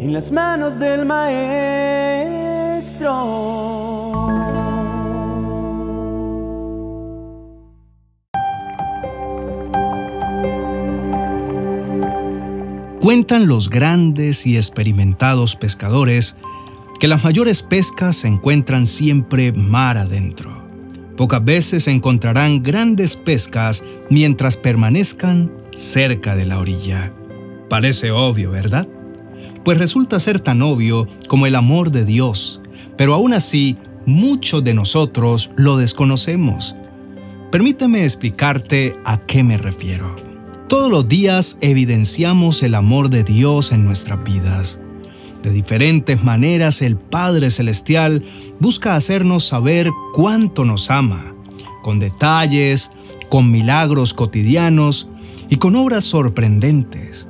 en las manos del Maestro. Cuentan los grandes y experimentados pescadores que las mayores pescas se encuentran siempre mar adentro. Pocas veces encontrarán grandes pescas mientras permanezcan cerca de la orilla. Parece obvio, ¿verdad? Pues resulta ser tan obvio como el amor de Dios, pero aún así muchos de nosotros lo desconocemos. Permíteme explicarte a qué me refiero. Todos los días evidenciamos el amor de Dios en nuestras vidas. De diferentes maneras el Padre Celestial busca hacernos saber cuánto nos ama, con detalles, con milagros cotidianos y con obras sorprendentes.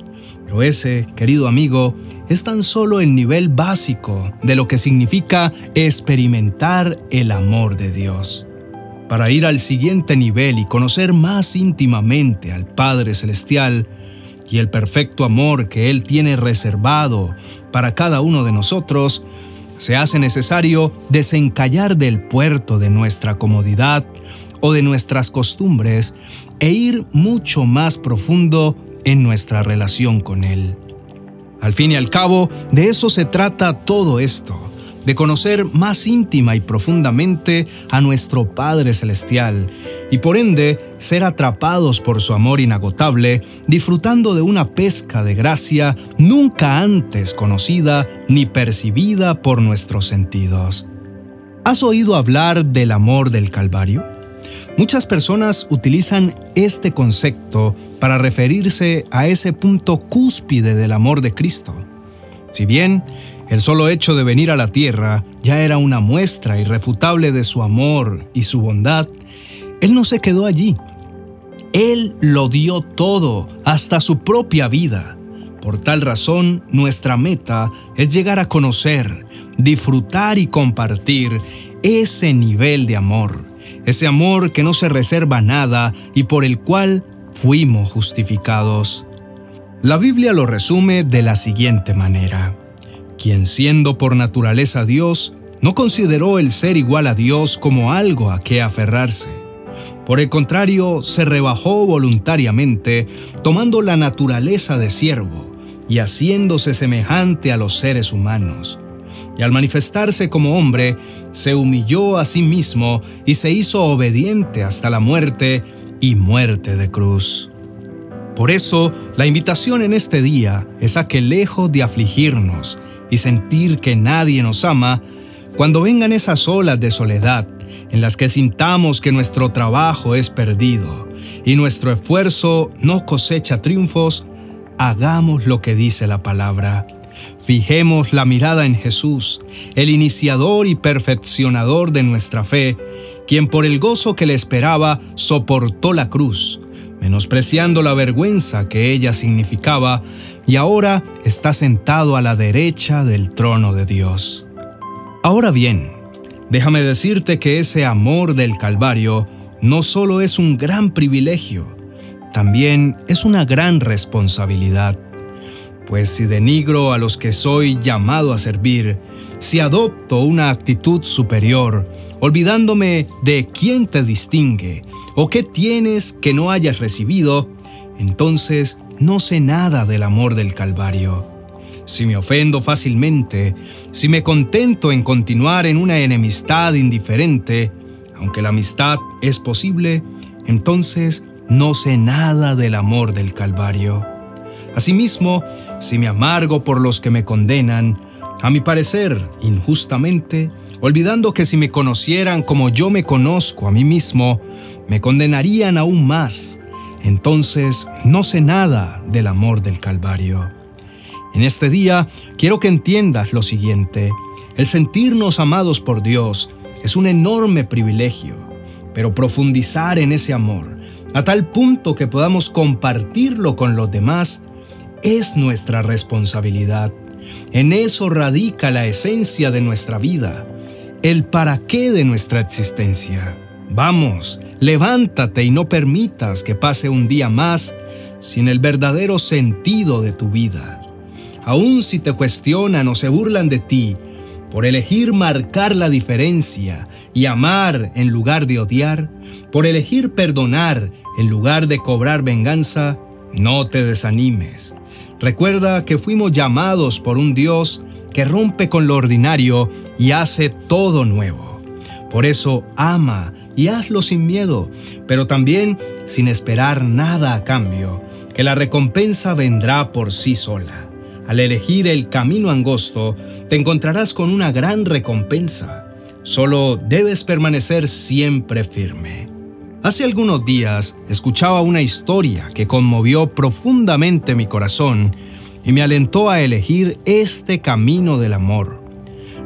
Pero ese, querido amigo, es tan solo el nivel básico de lo que significa experimentar el amor de Dios. Para ir al siguiente nivel y conocer más íntimamente al Padre Celestial, y el perfecto amor que Él tiene reservado para cada uno de nosotros, se hace necesario desencallar del puerto de nuestra comodidad o de nuestras costumbres e ir mucho más profundo en nuestra relación con Él. Al fin y al cabo, de eso se trata todo esto de conocer más íntima y profundamente a nuestro Padre Celestial y por ende ser atrapados por su amor inagotable, disfrutando de una pesca de gracia nunca antes conocida ni percibida por nuestros sentidos. ¿Has oído hablar del amor del Calvario? Muchas personas utilizan este concepto para referirse a ese punto cúspide del amor de Cristo. Si bien el solo hecho de venir a la tierra ya era una muestra irrefutable de su amor y su bondad. Él no se quedó allí. Él lo dio todo, hasta su propia vida. Por tal razón, nuestra meta es llegar a conocer, disfrutar y compartir ese nivel de amor, ese amor que no se reserva nada y por el cual fuimos justificados. La Biblia lo resume de la siguiente manera quien siendo por naturaleza Dios, no consideró el ser igual a Dios como algo a que aferrarse. Por el contrario, se rebajó voluntariamente, tomando la naturaleza de siervo y haciéndose semejante a los seres humanos. Y al manifestarse como hombre, se humilló a sí mismo y se hizo obediente hasta la muerte y muerte de cruz. Por eso, la invitación en este día es a que lejos de afligirnos, y sentir que nadie nos ama, cuando vengan esas olas de soledad en las que sintamos que nuestro trabajo es perdido y nuestro esfuerzo no cosecha triunfos, hagamos lo que dice la palabra. Fijemos la mirada en Jesús, el iniciador y perfeccionador de nuestra fe, quien por el gozo que le esperaba soportó la cruz, menospreciando la vergüenza que ella significaba, y ahora está sentado a la derecha del trono de Dios. Ahora bien, déjame decirte que ese amor del Calvario no solo es un gran privilegio, también es una gran responsabilidad. Pues si denigro a los que soy llamado a servir, si adopto una actitud superior, olvidándome de quién te distingue o qué tienes que no hayas recibido, entonces no sé nada del amor del Calvario. Si me ofendo fácilmente, si me contento en continuar en una enemistad indiferente, aunque la amistad es posible, entonces no sé nada del amor del Calvario. Asimismo, si me amargo por los que me condenan, a mi parecer, injustamente, olvidando que si me conocieran como yo me conozco a mí mismo, me condenarían aún más entonces no sé nada del amor del Calvario. En este día quiero que entiendas lo siguiente. El sentirnos amados por Dios es un enorme privilegio, pero profundizar en ese amor, a tal punto que podamos compartirlo con los demás, es nuestra responsabilidad. En eso radica la esencia de nuestra vida, el para qué de nuestra existencia. Vamos, levántate y no permitas que pase un día más sin el verdadero sentido de tu vida. aun si te cuestionan o se burlan de ti, por elegir marcar la diferencia y amar en lugar de odiar, por elegir perdonar en lugar de cobrar venganza, no te desanimes. Recuerda que fuimos llamados por un Dios que rompe con lo ordinario y hace todo nuevo. Por eso ama y hazlo sin miedo, pero también sin esperar nada a cambio, que la recompensa vendrá por sí sola. Al elegir el camino angosto, te encontrarás con una gran recompensa. Solo debes permanecer siempre firme. Hace algunos días escuchaba una historia que conmovió profundamente mi corazón y me alentó a elegir este camino del amor.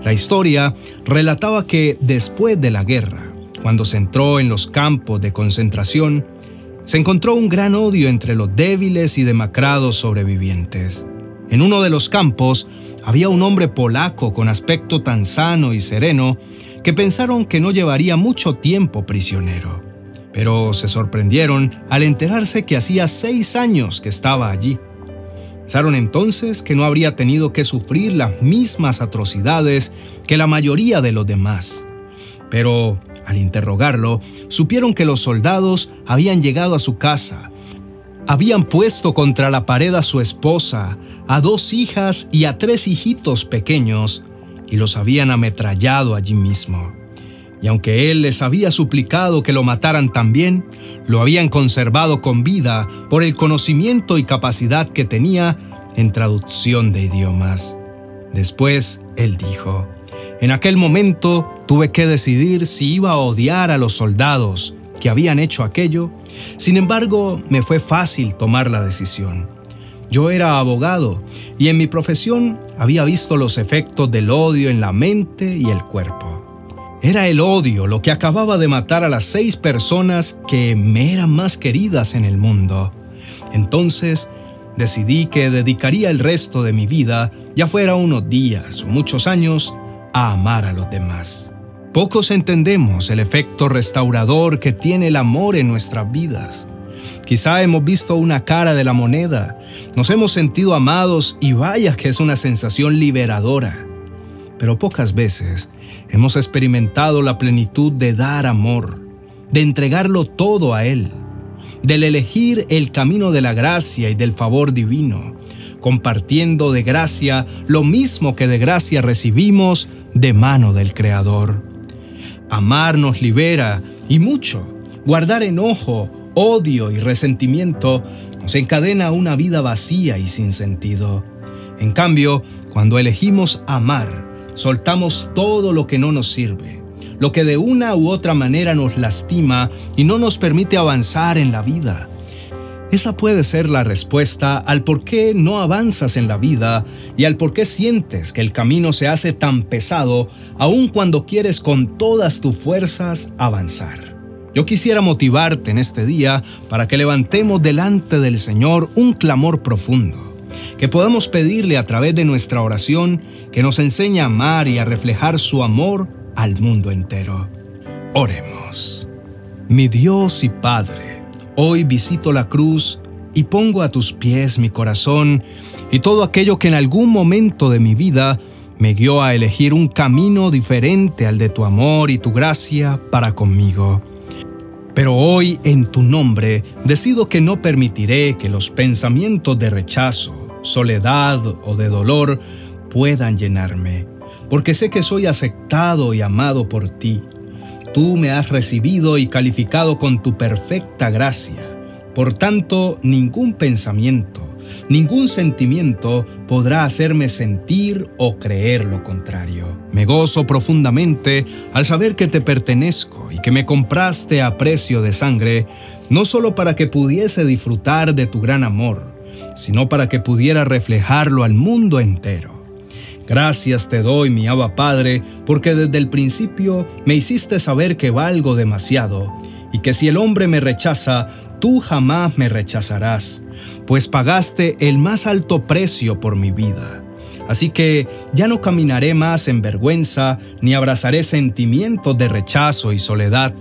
La historia relataba que después de la guerra, cuando se entró en los campos de concentración, se encontró un gran odio entre los débiles y demacrados sobrevivientes. En uno de los campos había un hombre polaco con aspecto tan sano y sereno que pensaron que no llevaría mucho tiempo prisionero. Pero se sorprendieron al enterarse que hacía seis años que estaba allí. Pensaron entonces que no habría tenido que sufrir las mismas atrocidades que la mayoría de los demás. Pero, al interrogarlo, supieron que los soldados habían llegado a su casa, habían puesto contra la pared a su esposa, a dos hijas y a tres hijitos pequeños, y los habían ametrallado allí mismo. Y aunque él les había suplicado que lo mataran también, lo habían conservado con vida por el conocimiento y capacidad que tenía en traducción de idiomas. Después él dijo, en aquel momento tuve que decidir si iba a odiar a los soldados que habían hecho aquello. Sin embargo, me fue fácil tomar la decisión. Yo era abogado y en mi profesión había visto los efectos del odio en la mente y el cuerpo. Era el odio lo que acababa de matar a las seis personas que me eran más queridas en el mundo. Entonces decidí que dedicaría el resto de mi vida, ya fuera unos días o muchos años, a amar a los demás. Pocos entendemos el efecto restaurador que tiene el amor en nuestras vidas. Quizá hemos visto una cara de la moneda, nos hemos sentido amados y vaya que es una sensación liberadora pero pocas veces hemos experimentado la plenitud de dar amor, de entregarlo todo a Él, del elegir el camino de la gracia y del favor divino, compartiendo de gracia lo mismo que de gracia recibimos de mano del Creador. Amar nos libera y mucho. Guardar enojo, odio y resentimiento nos encadena a una vida vacía y sin sentido. En cambio, cuando elegimos amar, soltamos todo lo que no nos sirve, lo que de una u otra manera nos lastima y no nos permite avanzar en la vida. Esa puede ser la respuesta al por qué no avanzas en la vida y al por qué sientes que el camino se hace tan pesado aun cuando quieres con todas tus fuerzas avanzar. Yo quisiera motivarte en este día para que levantemos delante del Señor un clamor profundo que podamos pedirle a través de nuestra oración que nos enseñe a amar y a reflejar su amor al mundo entero. Oremos. Mi Dios y Padre, hoy visito la cruz y pongo a tus pies mi corazón y todo aquello que en algún momento de mi vida me guió a elegir un camino diferente al de tu amor y tu gracia para conmigo. Pero hoy en tu nombre decido que no permitiré que los pensamientos de rechazo, soledad o de dolor puedan llenarme, porque sé que soy aceptado y amado por ti. Tú me has recibido y calificado con tu perfecta gracia. Por tanto, ningún pensamiento, ningún sentimiento podrá hacerme sentir o creer lo contrario. Me gozo profundamente al saber que te pertenezco y que me compraste a precio de sangre, no solo para que pudiese disfrutar de tu gran amor, sino para que pudiera reflejarlo al mundo entero. Gracias te doy, mi Abba Padre, porque desde el principio me hiciste saber que valgo demasiado, y que si el hombre me rechaza, tú jamás me rechazarás, pues pagaste el más alto precio por mi vida. Así que ya no caminaré más en vergüenza, ni abrazaré sentimientos de rechazo y soledad,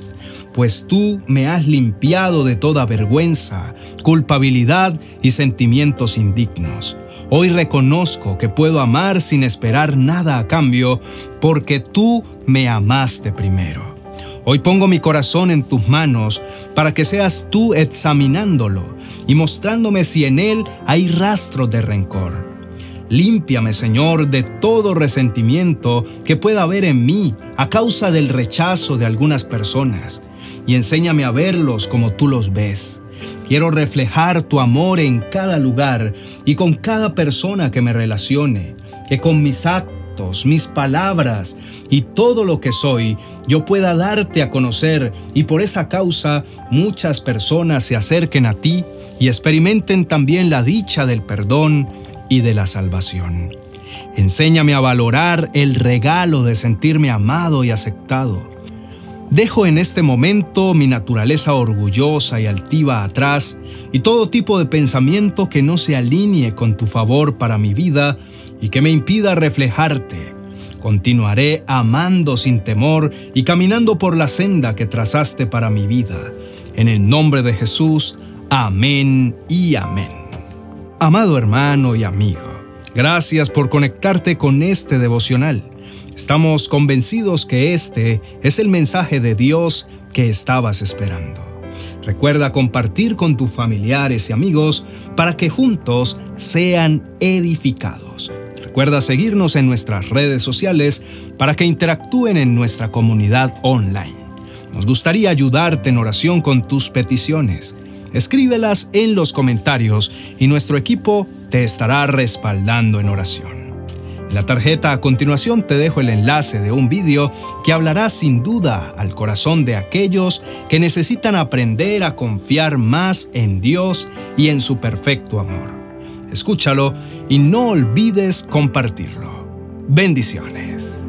pues tú me has limpiado de toda vergüenza, culpabilidad y sentimientos indignos. Hoy reconozco que puedo amar sin esperar nada a cambio porque tú me amaste primero. Hoy pongo mi corazón en tus manos para que seas tú examinándolo y mostrándome si en él hay rastro de rencor. Límpiame, Señor, de todo resentimiento que pueda haber en mí a causa del rechazo de algunas personas y enséñame a verlos como tú los ves. Quiero reflejar tu amor en cada lugar y con cada persona que me relacione, que con mis mis palabras y todo lo que soy, yo pueda darte a conocer y por esa causa muchas personas se acerquen a ti y experimenten también la dicha del perdón y de la salvación. Enséñame a valorar el regalo de sentirme amado y aceptado Dejo en este momento mi naturaleza orgullosa y altiva atrás y todo tipo de pensamiento que no se alinee con tu favor para mi vida y que me impida reflejarte. Continuaré amando sin temor y caminando por la senda que trazaste para mi vida. En el nombre de Jesús, amén y amén. Amado hermano y amigo, gracias por conectarte con este devocional. Estamos convencidos que este es el mensaje de Dios que estabas esperando. Recuerda compartir con tus familiares y amigos para que juntos sean edificados. Recuerda seguirnos en nuestras redes sociales para que interactúen en nuestra comunidad online. Nos gustaría ayudarte en oración con tus peticiones. Escríbelas en los comentarios y nuestro equipo te estará respaldando en oración. En la tarjeta a continuación te dejo el enlace de un vídeo que hablará sin duda al corazón de aquellos que necesitan aprender a confiar más en Dios y en su perfecto amor. Escúchalo y no olvides compartirlo. Bendiciones.